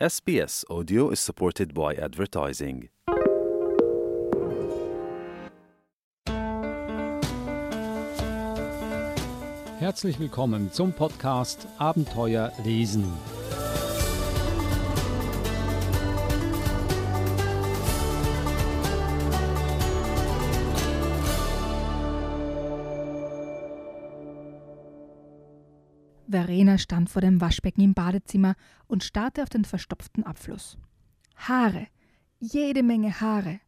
SBS Audio is supported by advertising. Herzlich willkommen zum Podcast Abenteuer lesen. Verena stand vor dem Waschbecken im Badezimmer und starrte auf den verstopften Abfluss. Haare, jede Menge Haare.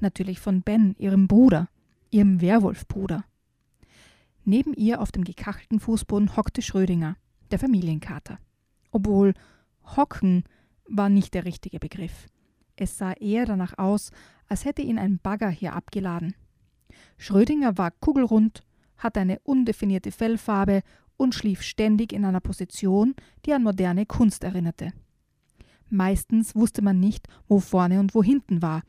Natürlich von Ben, ihrem Bruder, ihrem Werwolfbruder. Neben ihr auf dem gekachelten Fußboden hockte Schrödinger, der Familienkater. Obwohl hocken war nicht der richtige Begriff. Es sah eher danach aus, als hätte ihn ein Bagger hier abgeladen. Schrödinger war kugelrund, hatte eine undefinierte Fellfarbe und schlief ständig in einer Position, die an moderne Kunst erinnerte. Meistens wusste man nicht, wo vorne und wo hinten war,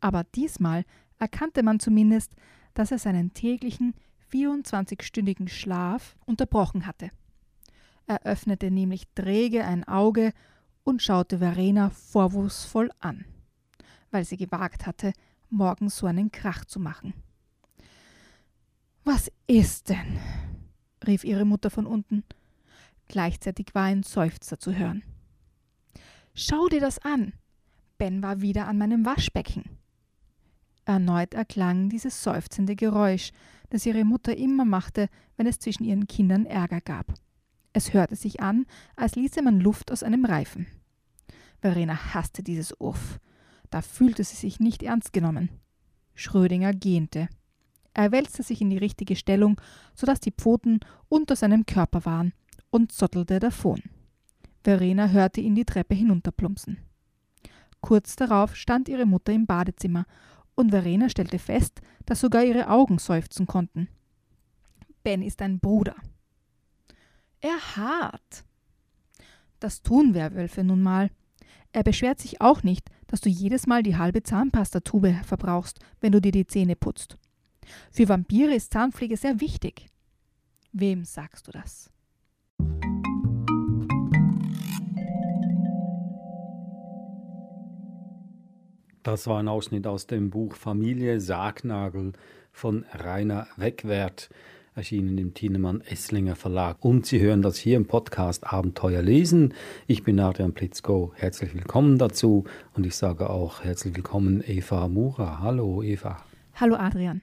aber diesmal erkannte man zumindest, dass er seinen täglichen 24-stündigen Schlaf unterbrochen hatte. Er öffnete nämlich träge ein Auge und schaute Verena vorwurfsvoll an, weil sie gewagt hatte, morgens so einen Krach zu machen. Was ist denn? Rief ihre Mutter von unten. Gleichzeitig war ein Seufzer zu hören. Schau dir das an. Ben war wieder an meinem Waschbecken. Erneut erklang dieses seufzende Geräusch, das ihre Mutter immer machte, wenn es zwischen ihren Kindern Ärger gab. Es hörte sich an, als ließe man Luft aus einem Reifen. Verena hasste dieses Uff. Da fühlte sie sich nicht ernst genommen. Schrödinger gähnte. Er wälzte sich in die richtige Stellung, so dass die Pfoten unter seinem Körper waren, und zottelte davon. Verena hörte ihn die Treppe hinunterplumpsen. Kurz darauf stand ihre Mutter im Badezimmer, und Verena stellte fest, dass sogar ihre Augen seufzen konnten. Ben ist ein Bruder. Er hart. Das tun Werwölfe nun mal. Er beschwert sich auch nicht, dass du jedes Mal die halbe Zahnpastatube verbrauchst, wenn du dir die Zähne putzt. Für Vampire ist Zahnpflege sehr wichtig. Wem sagst du das? Das war ein Ausschnitt aus dem Buch Familie Sargnagel von Rainer Wegwert, erschienen im Thienemann Esslinger Verlag. Und Sie hören das hier im Podcast Abenteuer lesen. Ich bin Adrian Plitzko. Herzlich willkommen dazu. Und ich sage auch herzlich willkommen Eva Mura. Hallo Eva. Hallo Adrian.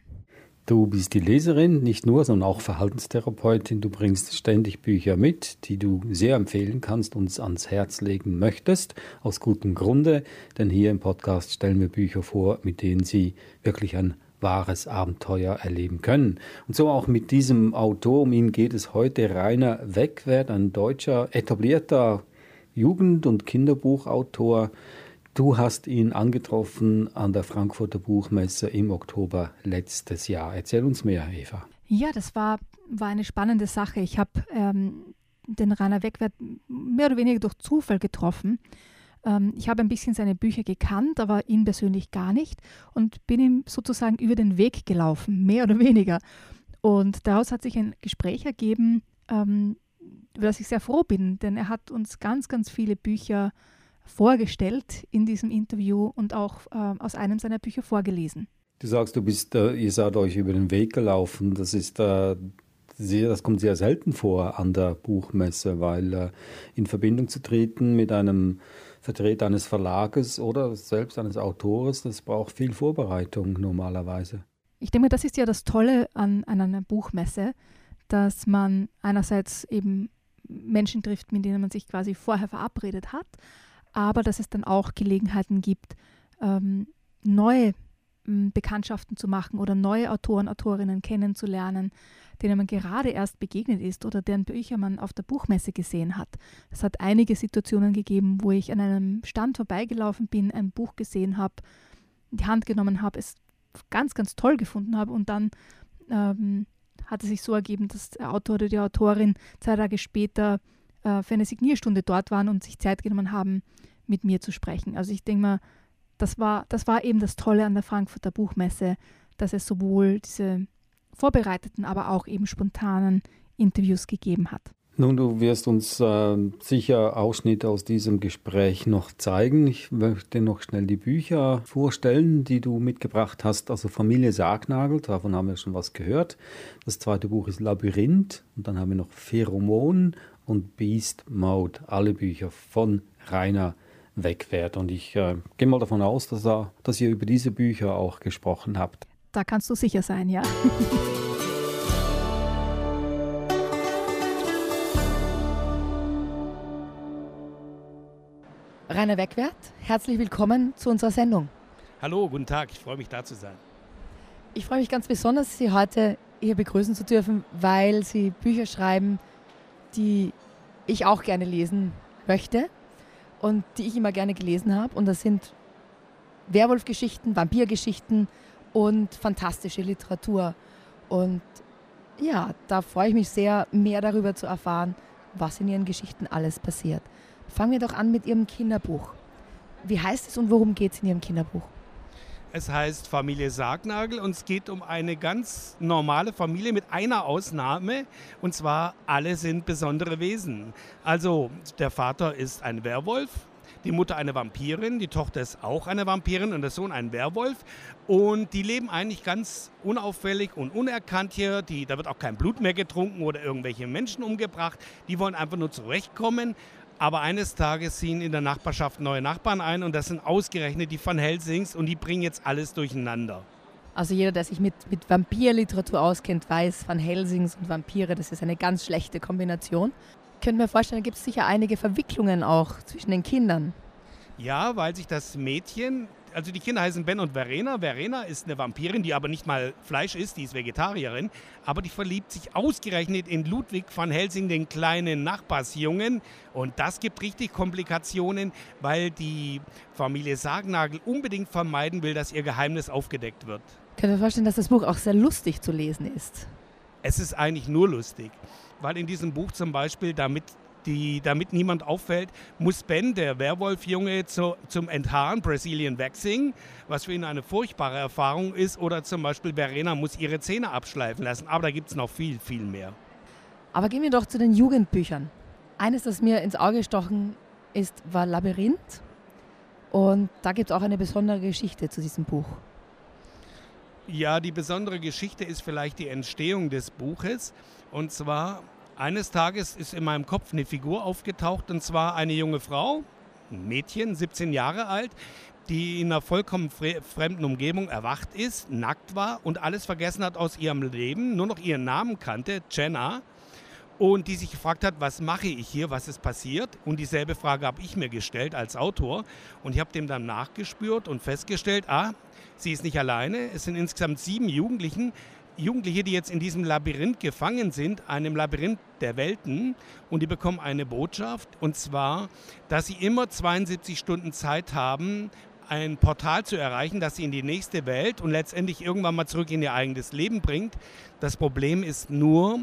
Du bist die Leserin, nicht nur, sondern auch Verhaltenstherapeutin. Du bringst ständig Bücher mit, die du sehr empfehlen kannst, uns ans Herz legen möchtest, aus gutem Grunde. Denn hier im Podcast stellen wir Bücher vor, mit denen Sie wirklich ein wahres Abenteuer erleben können. Und so auch mit diesem Autor, um ihn geht es heute, Rainer Wegwert, ein deutscher etablierter Jugend- und Kinderbuchautor, Du hast ihn angetroffen an der Frankfurter Buchmesse im Oktober letztes Jahr. Erzähl uns mehr, Eva. Ja, das war, war eine spannende Sache. Ich habe ähm, den Rainer Wegwert mehr oder weniger durch Zufall getroffen. Ähm, ich habe ein bisschen seine Bücher gekannt, aber ihn persönlich gar nicht und bin ihm sozusagen über den Weg gelaufen, mehr oder weniger. Und daraus hat sich ein Gespräch ergeben, ähm, über das ich sehr froh bin, denn er hat uns ganz, ganz viele Bücher vorgestellt in diesem Interview und auch äh, aus einem seiner Bücher vorgelesen. Du sagst, du bist, äh, ihr seid euch über den Weg gelaufen. Das ist äh, sehr, das kommt sehr selten vor an der Buchmesse, weil äh, in Verbindung zu treten mit einem Vertreter eines Verlages oder selbst eines Autors, das braucht viel Vorbereitung normalerweise. Ich denke, das ist ja das Tolle an, an einer Buchmesse, dass man einerseits eben Menschen trifft, mit denen man sich quasi vorher verabredet hat, aber dass es dann auch Gelegenheiten gibt, ähm, neue ähm, Bekanntschaften zu machen oder neue Autoren, Autorinnen kennenzulernen, denen man gerade erst begegnet ist oder deren Bücher man auf der Buchmesse gesehen hat. Es hat einige Situationen gegeben, wo ich an einem Stand vorbeigelaufen bin, ein Buch gesehen habe, in die Hand genommen habe, es ganz, ganz toll gefunden habe und dann ähm, hat es sich so ergeben, dass der Autor oder die Autorin zwei Tage später äh, für eine Signierstunde dort waren und sich Zeit genommen haben, mit mir zu sprechen. Also ich denke mal, das war, das war eben das Tolle an der Frankfurter Buchmesse, dass es sowohl diese vorbereiteten, aber auch eben spontanen Interviews gegeben hat. Nun, du wirst uns äh, sicher Ausschnitte aus diesem Gespräch noch zeigen. Ich möchte noch schnell die Bücher vorstellen, die du mitgebracht hast. Also Familie Sargnagel, davon haben wir schon was gehört. Das zweite Buch ist Labyrinth und dann haben wir noch Pheromon und Beast Mode. Alle Bücher von Rainer Wegwert. Und ich äh, gehe mal davon aus, dass, er, dass ihr über diese Bücher auch gesprochen habt. Da kannst du sicher sein, ja. Rainer Wegwert, herzlich willkommen zu unserer Sendung. Hallo, guten Tag, ich freue mich da zu sein. Ich freue mich ganz besonders, Sie heute hier begrüßen zu dürfen, weil Sie Bücher schreiben, die ich auch gerne lesen möchte und die ich immer gerne gelesen habe. Und das sind Werwolfgeschichten, Vampirgeschichten und fantastische Literatur. Und ja, da freue ich mich sehr, mehr darüber zu erfahren, was in Ihren Geschichten alles passiert. Fangen wir doch an mit Ihrem Kinderbuch. Wie heißt es und worum geht es in Ihrem Kinderbuch? Es heißt Familie Sargnagel und es geht um eine ganz normale Familie mit einer Ausnahme und zwar alle sind besondere Wesen. Also der Vater ist ein Werwolf, die Mutter eine Vampirin, die Tochter ist auch eine Vampirin und der Sohn ein Werwolf. Und die leben eigentlich ganz unauffällig und unerkannt hier. Die, da wird auch kein Blut mehr getrunken oder irgendwelche Menschen umgebracht. Die wollen einfach nur zurechtkommen. Aber eines Tages ziehen in der Nachbarschaft neue Nachbarn ein und das sind ausgerechnet die Van Helsings und die bringen jetzt alles durcheinander. Also jeder, der sich mit, mit Vampirliteratur auskennt, weiß, Van Helsings und Vampire, das ist eine ganz schlechte Kombination. Ich könnte mir vorstellen, da gibt es sicher einige Verwicklungen auch zwischen den Kindern. Ja, weil sich das Mädchen also die Kinder heißen Ben und Verena. Verena ist eine Vampirin, die aber nicht mal Fleisch isst, die ist Vegetarierin. Aber die verliebt sich ausgerechnet in Ludwig van Helsing, den kleinen Nachbarsjungen. Und das gibt richtig Komplikationen, weil die Familie Sargnagel unbedingt vermeiden will, dass ihr Geheimnis aufgedeckt wird. Ich kann mir vorstellen, dass das Buch auch sehr lustig zu lesen ist. Es ist eigentlich nur lustig, weil in diesem Buch zum Beispiel, damit die, damit niemand auffällt, muss Ben, der Werwolfjunge, zu, zum Enthaaren, Brazilian Waxing, was für ihn eine furchtbare Erfahrung ist. Oder zum Beispiel Verena muss ihre Zähne abschleifen lassen. Aber da gibt es noch viel, viel mehr. Aber gehen wir doch zu den Jugendbüchern. Eines, das mir ins Auge gestochen ist, war Labyrinth. Und da gibt es auch eine besondere Geschichte zu diesem Buch. Ja, die besondere Geschichte ist vielleicht die Entstehung des Buches. Und zwar eines Tages ist in meinem Kopf eine Figur aufgetaucht und zwar eine junge Frau, ein Mädchen, 17 Jahre alt, die in einer vollkommen fremden Umgebung erwacht ist, nackt war und alles vergessen hat aus ihrem Leben, nur noch ihren Namen kannte, Jenna, und die sich gefragt hat, was mache ich hier, was ist passiert? Und dieselbe Frage habe ich mir gestellt als Autor und ich habe dem dann nachgespürt und festgestellt, ah, sie ist nicht alleine, es sind insgesamt sieben Jugendlichen, Jugendliche, die jetzt in diesem Labyrinth gefangen sind, einem Labyrinth der Welten, und die bekommen eine Botschaft, und zwar, dass sie immer 72 Stunden Zeit haben, ein Portal zu erreichen, das sie in die nächste Welt und letztendlich irgendwann mal zurück in ihr eigenes Leben bringt. Das Problem ist nur,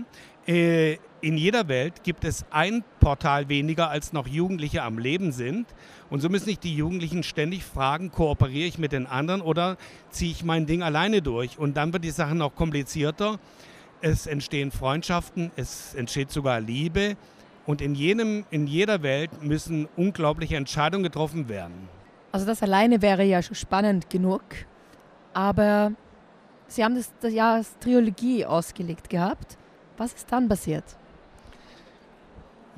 äh, in jeder Welt gibt es ein Portal weniger, als noch Jugendliche am Leben sind. Und so müssen sich die Jugendlichen ständig fragen, kooperiere ich mit den anderen oder ziehe ich mein Ding alleine durch? Und dann wird die Sache noch komplizierter. Es entstehen Freundschaften, es entsteht sogar Liebe. Und in, jedem, in jeder Welt müssen unglaubliche Entscheidungen getroffen werden. Also das alleine wäre ja schon spannend genug. Aber Sie haben das, das ja als Trilogie ausgelegt gehabt. Was ist dann passiert?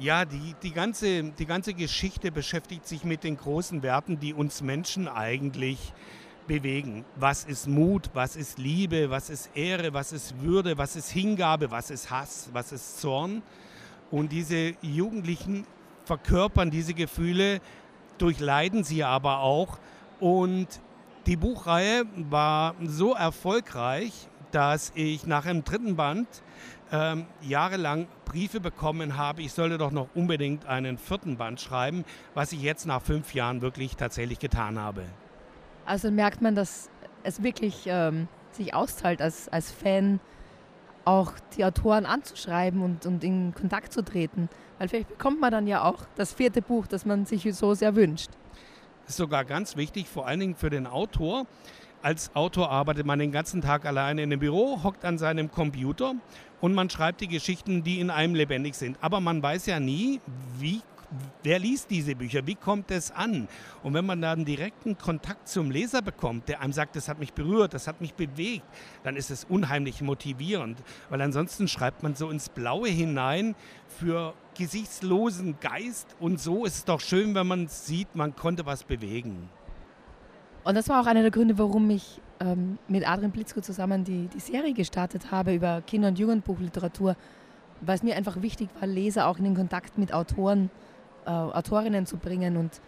Ja, die, die, ganze, die ganze Geschichte beschäftigt sich mit den großen Werten, die uns Menschen eigentlich bewegen. Was ist Mut, was ist Liebe, was ist Ehre, was ist Würde, was ist Hingabe, was ist Hass, was ist Zorn. Und diese Jugendlichen verkörpern diese Gefühle, durchleiden sie aber auch. Und die Buchreihe war so erfolgreich, dass ich nach dem dritten Band ähm, jahrelang Briefe bekommen habe, ich sollte doch noch unbedingt einen vierten Band schreiben, was ich jetzt nach fünf Jahren wirklich tatsächlich getan habe. Also merkt man, dass es wirklich ähm, sich auszahlt, als, als Fan auch die Autoren anzuschreiben und, und in Kontakt zu treten. Weil vielleicht bekommt man dann ja auch das vierte Buch, das man sich so sehr wünscht. Das ist sogar ganz wichtig, vor allen Dingen für den Autor, als Autor arbeitet man den ganzen Tag alleine in einem Büro, hockt an seinem Computer und man schreibt die Geschichten, die in einem lebendig sind. Aber man weiß ja nie, wie wer liest diese Bücher? Wie kommt es an? Und wenn man dann direkten Kontakt zum Leser bekommt, der einem sagt, das hat mich berührt, das hat mich bewegt, dann ist es unheimlich motivierend. Weil ansonsten schreibt man so ins Blaue hinein für gesichtslosen Geist. Und so ist es doch schön, wenn man sieht, man konnte was bewegen. Und das war auch einer der Gründe, warum ich ähm, mit Adrian Blitzko zusammen die, die Serie gestartet habe über Kinder- und Jugendbuchliteratur, weil es mir einfach wichtig war, Leser auch in den Kontakt mit Autoren äh, Autorinnen zu bringen. Und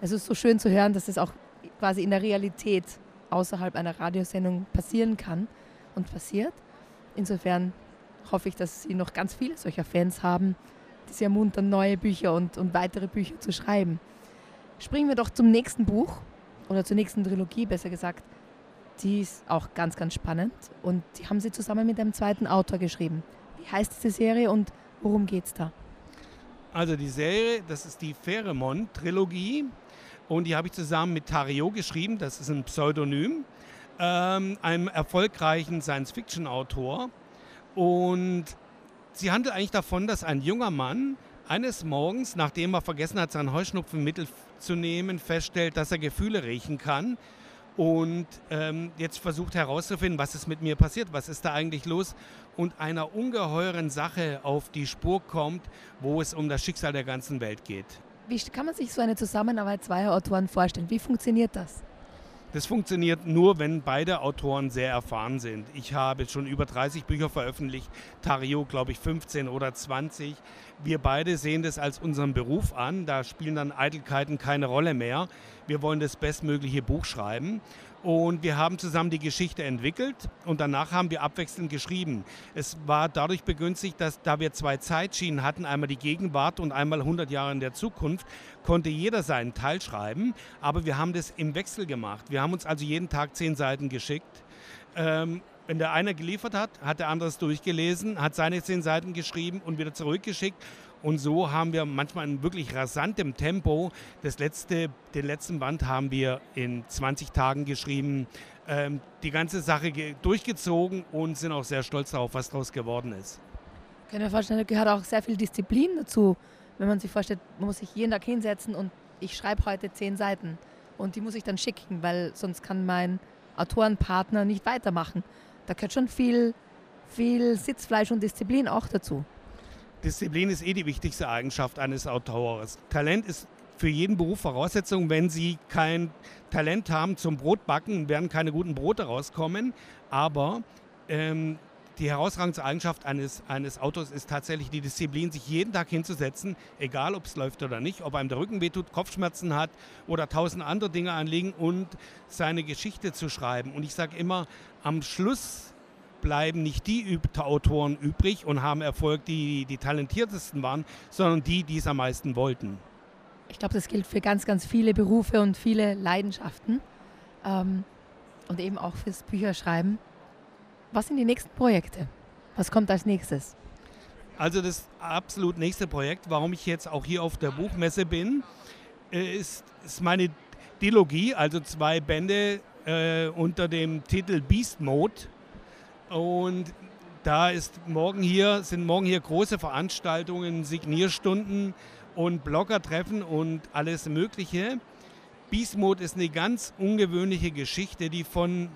es ist so schön zu hören, dass es auch quasi in der Realität außerhalb einer Radiosendung passieren kann und passiert. Insofern hoffe ich, dass Sie noch ganz viele solcher Fans haben, die Sie ermuntern, neue Bücher und, und weitere Bücher zu schreiben. Springen wir doch zum nächsten Buch oder zur nächsten Trilogie, besser gesagt. Die ist auch ganz, ganz spannend und die haben Sie zusammen mit einem zweiten Autor geschrieben. Wie heißt diese Serie und worum geht es da? Also die Serie, das ist die Pheromon-Trilogie und die habe ich zusammen mit Tario geschrieben, das ist ein Pseudonym, ähm, einem erfolgreichen Science-Fiction-Autor. Und sie handelt eigentlich davon, dass ein junger Mann eines Morgens, nachdem er vergessen hat, sein Heuschnupfenmittel zu nehmen, feststellt, dass er Gefühle riechen kann und ähm, jetzt versucht herauszufinden, was ist mit mir passiert, was ist da eigentlich los und einer ungeheuren Sache auf die Spur kommt, wo es um das Schicksal der ganzen Welt geht. Wie kann man sich so eine Zusammenarbeit zweier Autoren vorstellen? Wie funktioniert das? Das funktioniert nur, wenn beide Autoren sehr erfahren sind. Ich habe schon über 30 Bücher veröffentlicht, Tario glaube ich 15 oder 20. Wir beide sehen das als unseren Beruf an, da spielen dann Eitelkeiten keine Rolle mehr. Wir wollen das bestmögliche Buch schreiben und wir haben zusammen die Geschichte entwickelt und danach haben wir abwechselnd geschrieben. Es war dadurch begünstigt, dass da wir zwei Zeitschienen hatten, einmal die Gegenwart und einmal 100 Jahre in der Zukunft, konnte jeder seinen Teil schreiben, aber wir haben das im Wechsel gemacht. Wir haben uns also jeden Tag zehn Seiten geschickt. Ähm, wenn der eine geliefert hat, hat der andere es durchgelesen, hat seine zehn Seiten geschrieben und wieder zurückgeschickt. Und so haben wir manchmal in wirklich rasantem Tempo, das letzte, den letzten Band haben wir in 20 Tagen geschrieben, ähm, die ganze Sache durchgezogen und sind auch sehr stolz darauf, was daraus geworden ist. Ich kann mir vorstellen, da gehört auch sehr viel Disziplin dazu, wenn man sich vorstellt, man muss sich jeden Tag hinsetzen und ich schreibe heute zehn Seiten und die muss ich dann schicken, weil sonst kann mein Autorenpartner nicht weitermachen. Da gehört schon viel, viel Sitzfleisch und Disziplin auch dazu. Disziplin ist eh die wichtigste Eigenschaft eines Autors. Talent ist für jeden Beruf Voraussetzung. Wenn Sie kein Talent haben zum Brotbacken, werden keine guten Brote rauskommen. Aber ähm, die herausragendste Eigenschaft eines, eines Autors ist tatsächlich die Disziplin, sich jeden Tag hinzusetzen, egal ob es läuft oder nicht, ob einem der Rücken wehtut, Kopfschmerzen hat oder tausend andere Dinge anliegen und seine Geschichte zu schreiben. Und ich sage immer, am Schluss bleiben nicht die Autoren übrig und haben Erfolg, die die talentiertesten waren, sondern die, die es am meisten wollten. Ich glaube, das gilt für ganz, ganz viele Berufe und viele Leidenschaften ähm, und eben auch fürs Bücherschreiben. Was sind die nächsten Projekte? Was kommt als nächstes? Also das absolut nächste Projekt, warum ich jetzt auch hier auf der Buchmesse bin, äh, ist, ist meine Dilogie, also zwei Bände äh, unter dem Titel Beast Mode und da ist morgen hier, sind morgen hier große Veranstaltungen, Signierstunden und Bloggertreffen und alles Mögliche. Mode ist eine ganz ungewöhnliche Geschichte, die von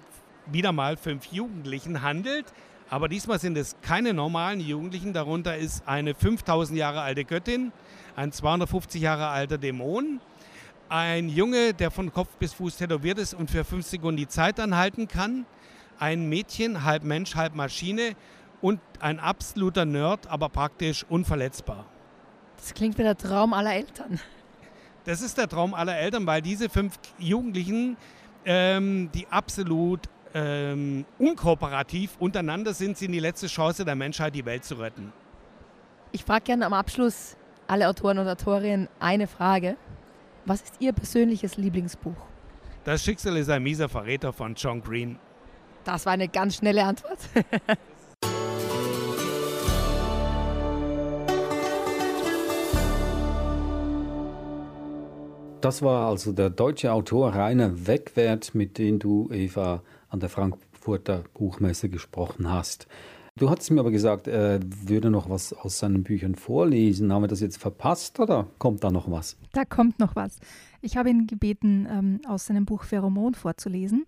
wieder mal fünf Jugendlichen handelt. Aber diesmal sind es keine normalen Jugendlichen. Darunter ist eine 5000 Jahre alte Göttin, ein 250 Jahre alter Dämon, ein Junge, der von Kopf bis Fuß tätowiert ist und für fünf Sekunden die Zeit anhalten kann, ein Mädchen, halb Mensch, halb Maschine und ein absoluter Nerd, aber praktisch unverletzbar. Das klingt wie der Traum aller Eltern. Das ist der Traum aller Eltern, weil diese fünf Jugendlichen, ähm, die absolut ähm, unkooperativ untereinander sind, sind die letzte Chance der Menschheit, die Welt zu retten. Ich frage gerne am Abschluss alle Autoren und Autorinnen eine Frage. Was ist Ihr persönliches Lieblingsbuch? Das Schicksal ist ein mieser Verräter von John Green. Das war eine ganz schnelle Antwort. Das war also der deutsche Autor Rainer Wegwert, mit dem du, Eva, an der Frankfurter Buchmesse gesprochen hast. Du hattest mir aber gesagt, er würde noch was aus seinen Büchern vorlesen. Haben wir das jetzt verpasst oder kommt da noch was? Da kommt noch was. Ich habe ihn gebeten, ähm, aus seinem Buch Pheromon vorzulesen.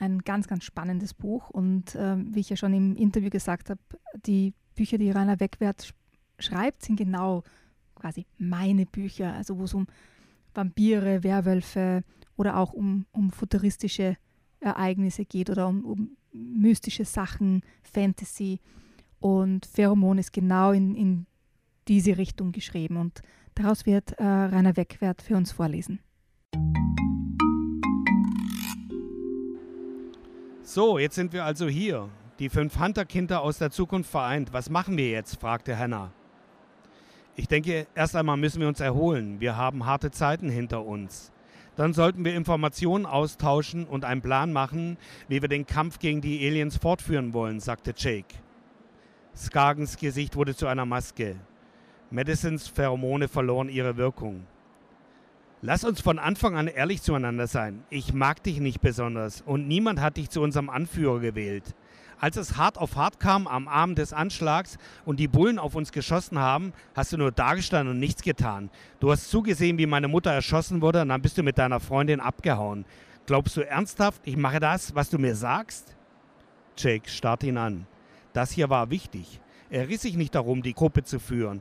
Ein ganz, ganz spannendes Buch. Und ähm, wie ich ja schon im Interview gesagt habe, die Bücher, die Rainer Wegwert schreibt, sind genau quasi meine Bücher. Also wo es um Vampire, Werwölfe oder auch um, um futuristische Ereignisse geht oder um, um mystische Sachen, Fantasy. Und Pheromon ist genau in, in diese Richtung geschrieben. Und daraus wird äh, Rainer Wegwert für uns vorlesen. So, jetzt sind wir also hier. Die fünf Hunter-Kinder aus der Zukunft vereint. Was machen wir jetzt? fragte Hannah. Ich denke, erst einmal müssen wir uns erholen. Wir haben harte Zeiten hinter uns. Dann sollten wir Informationen austauschen und einen Plan machen, wie wir den Kampf gegen die Aliens fortführen wollen, sagte Jake. Skagens Gesicht wurde zu einer Maske. Madisons Pheromone verloren ihre Wirkung. Lass uns von Anfang an ehrlich zueinander sein. Ich mag dich nicht besonders und niemand hat dich zu unserem Anführer gewählt. Als es hart auf hart kam am Abend des Anschlags und die Bullen auf uns geschossen haben, hast du nur dagestanden und nichts getan. Du hast zugesehen, wie meine Mutter erschossen wurde und dann bist du mit deiner Freundin abgehauen. Glaubst du ernsthaft, ich mache das, was du mir sagst? Jake starrte ihn an. Das hier war wichtig. Er riss sich nicht darum, die Gruppe zu führen,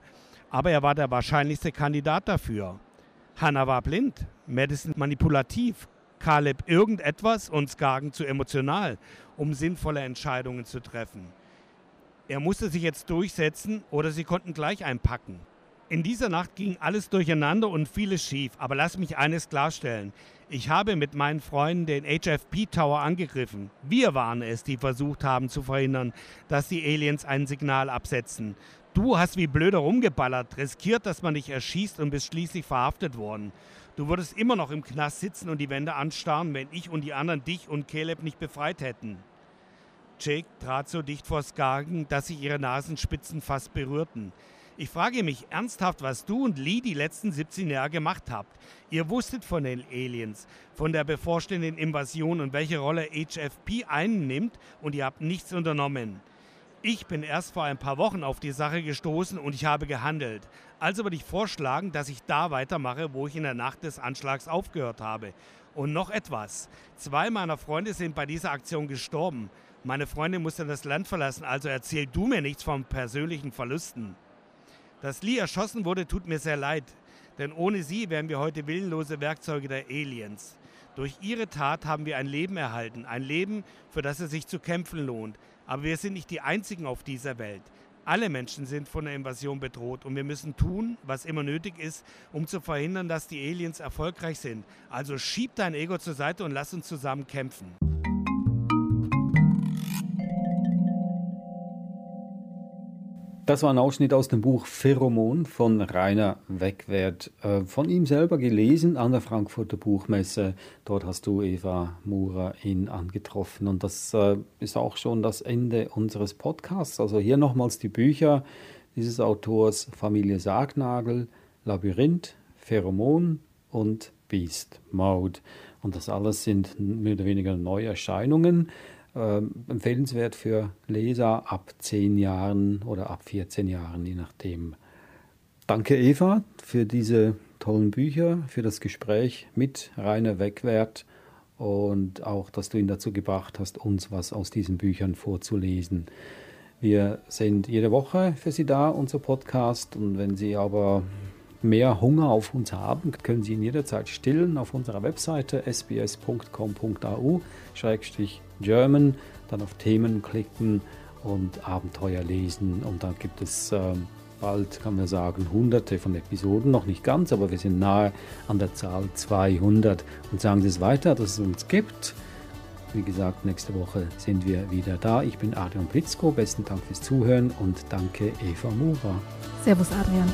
aber er war der wahrscheinlichste Kandidat dafür. Hannah war blind, Madison manipulativ, Caleb irgendetwas und Skagen zu emotional, um sinnvolle Entscheidungen zu treffen. Er musste sich jetzt durchsetzen oder sie konnten gleich einpacken. In dieser Nacht ging alles durcheinander und vieles schief, aber lass mich eines klarstellen. Ich habe mit meinen Freunden den HFP Tower angegriffen. Wir waren es, die versucht haben zu verhindern, dass die Aliens ein Signal absetzen. Du hast wie blöder rumgeballert, riskiert, dass man dich erschießt und bist schließlich verhaftet worden. Du würdest immer noch im Knast sitzen und die Wände anstarren, wenn ich und die anderen dich und Caleb nicht befreit hätten. Jake trat so dicht vor Skagen, dass sich ihre Nasenspitzen fast berührten. Ich frage mich ernsthaft, was du und Lee die letzten 17 Jahre gemacht habt. Ihr wusstet von den Aliens, von der bevorstehenden Invasion und welche Rolle HFP einnimmt und ihr habt nichts unternommen. Ich bin erst vor ein paar Wochen auf die Sache gestoßen und ich habe gehandelt. Also würde ich vorschlagen, dass ich da weitermache, wo ich in der Nacht des Anschlags aufgehört habe. Und noch etwas. Zwei meiner Freunde sind bei dieser Aktion gestorben. Meine Freundin musste das Land verlassen, also erzähl du mir nichts von persönlichen Verlusten. Dass Lee erschossen wurde, tut mir sehr leid, denn ohne sie wären wir heute willenlose Werkzeuge der Aliens. Durch ihre Tat haben wir ein Leben erhalten, ein Leben, für das es sich zu kämpfen lohnt. Aber wir sind nicht die Einzigen auf dieser Welt. Alle Menschen sind von der Invasion bedroht und wir müssen tun, was immer nötig ist, um zu verhindern, dass die Aliens erfolgreich sind. Also schieb dein Ego zur Seite und lass uns zusammen kämpfen. Das war ein Ausschnitt aus dem Buch Pheromon von Rainer Wegwert. Äh, von ihm selber gelesen an der Frankfurter Buchmesse. Dort hast du Eva Murer ihn angetroffen. Und das äh, ist auch schon das Ende unseres Podcasts. Also hier nochmals die Bücher dieses Autors Familie Sargnagel, Labyrinth, Pheromon und Beast Mode. Und das alles sind mehr oder weniger Neuerscheinungen äh, empfehlenswert für Leser ab 10 Jahren oder ab 14 Jahren, je nachdem. Danke Eva für diese tollen Bücher, für das Gespräch mit Rainer Wegwert und auch, dass du ihn dazu gebracht hast, uns was aus diesen Büchern vorzulesen. Wir sind jede Woche für Sie da, unser Podcast. Und wenn Sie aber mehr Hunger auf uns haben, können Sie ihn jederzeit stillen auf unserer Webseite sbs.com.au-german, dann auf Themen klicken und Abenteuer lesen. Und dann gibt es äh, bald, kann man sagen, hunderte von Episoden, noch nicht ganz, aber wir sind nahe an der Zahl 200. Und sagen Sie es weiter, dass es uns gibt. Wie gesagt, nächste Woche sind wir wieder da. Ich bin Adrian Blitzko. Besten Dank fürs Zuhören und danke Eva Mura. Servus, Adrian.